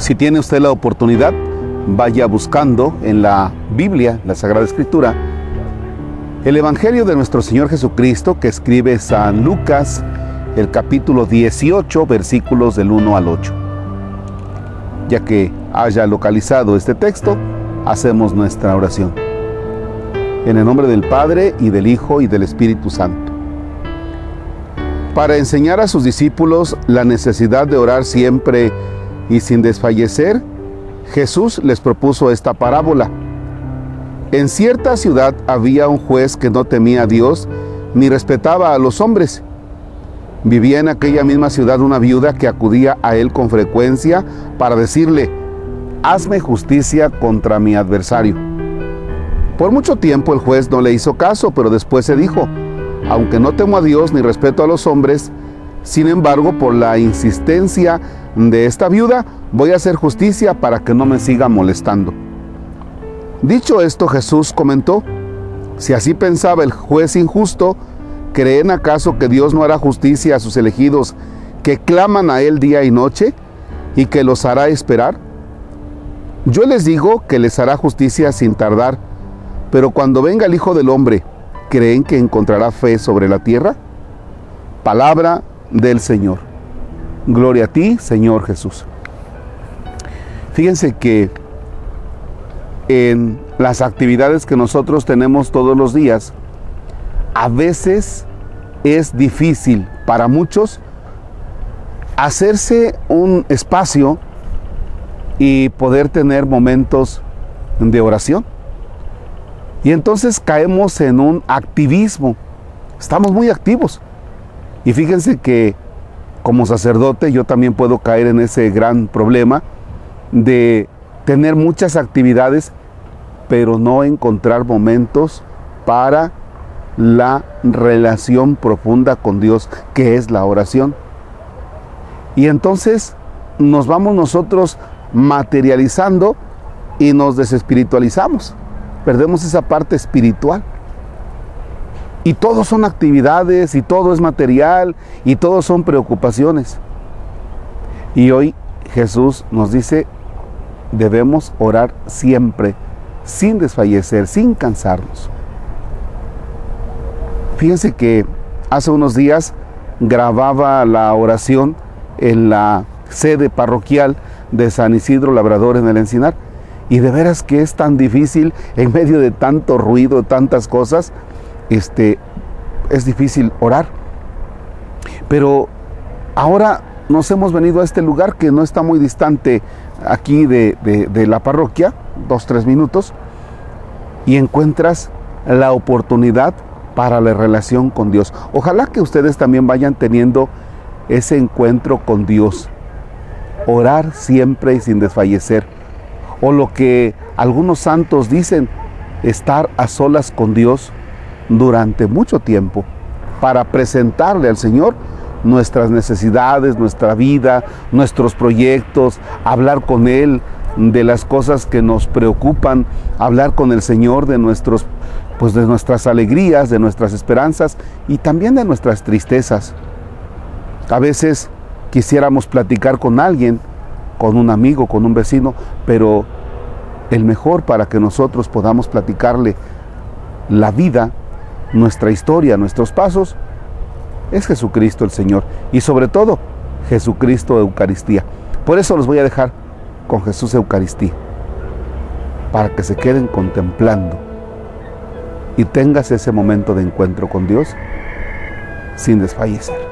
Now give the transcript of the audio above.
Si tiene usted la oportunidad, vaya buscando en la Biblia, la Sagrada Escritura, el Evangelio de nuestro Señor Jesucristo que escribe San Lucas, el capítulo 18, versículos del 1 al 8. Ya que haya localizado este texto, hacemos nuestra oración. En el nombre del Padre y del Hijo y del Espíritu Santo. Para enseñar a sus discípulos la necesidad de orar siempre y sin desfallecer, Jesús les propuso esta parábola. En cierta ciudad había un juez que no temía a Dios ni respetaba a los hombres. Vivía en aquella misma ciudad una viuda que acudía a él con frecuencia para decirle, hazme justicia contra mi adversario. Por mucho tiempo el juez no le hizo caso, pero después se dijo, aunque no temo a Dios ni respeto a los hombres, sin embargo, por la insistencia de esta viuda, voy a hacer justicia para que no me siga molestando. Dicho esto, Jesús comentó, si así pensaba el juez injusto, ¿creen acaso que Dios no hará justicia a sus elegidos que claman a Él día y noche y que los hará esperar? Yo les digo que les hará justicia sin tardar, pero cuando venga el Hijo del Hombre, ¿creen que encontrará fe sobre la tierra? Palabra del Señor. Gloria a ti, Señor Jesús. Fíjense que en las actividades que nosotros tenemos todos los días, a veces es difícil para muchos hacerse un espacio y poder tener momentos de oración. Y entonces caemos en un activismo. Estamos muy activos. Y fíjense que como sacerdote yo también puedo caer en ese gran problema de tener muchas actividades, pero no encontrar momentos para la relación profunda con Dios, que es la oración. Y entonces nos vamos nosotros materializando y nos desespiritualizamos. Perdemos esa parte espiritual. Y todo son actividades y todo es material y todo son preocupaciones. Y hoy Jesús nos dice, debemos orar siempre, sin desfallecer, sin cansarnos. Fíjense que hace unos días grababa la oración en la sede parroquial de San Isidro Labrador en el Encinar. Y de veras que es tan difícil en medio de tanto ruido, tantas cosas, este, es difícil orar. Pero ahora nos hemos venido a este lugar que no está muy distante aquí de, de la parroquia, dos, tres minutos, y encuentras la oportunidad para la relación con Dios. Ojalá que ustedes también vayan teniendo ese encuentro con Dios. Orar siempre y sin desfallecer. O lo que algunos santos dicen, estar a solas con Dios durante mucho tiempo para presentarle al Señor nuestras necesidades, nuestra vida, nuestros proyectos, hablar con Él de las cosas que nos preocupan, hablar con el Señor de nuestros pues de nuestras alegrías, de nuestras esperanzas y también de nuestras tristezas. A veces quisiéramos platicar con alguien, con un amigo, con un vecino, pero el mejor para que nosotros podamos platicarle la vida nuestra historia, nuestros pasos, es Jesucristo el Señor. Y sobre todo, Jesucristo Eucaristía. Por eso los voy a dejar con Jesús Eucaristía. Para que se queden contemplando y tengas ese momento de encuentro con Dios sin desfallecer.